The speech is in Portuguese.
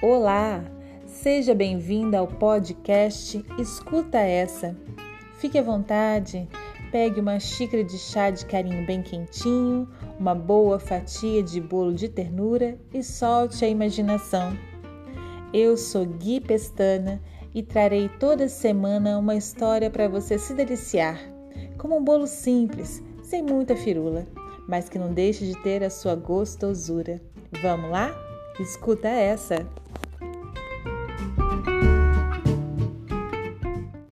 Olá, seja bem-vinda ao podcast Escuta Essa. Fique à vontade, pegue uma xícara de chá de carinho bem quentinho, uma boa fatia de bolo de ternura e solte a imaginação. Eu sou Gui Pestana e trarei toda semana uma história para você se deliciar, como um bolo simples, sem muita firula, mas que não deixe de ter a sua gostosura. Vamos lá? Escuta essa!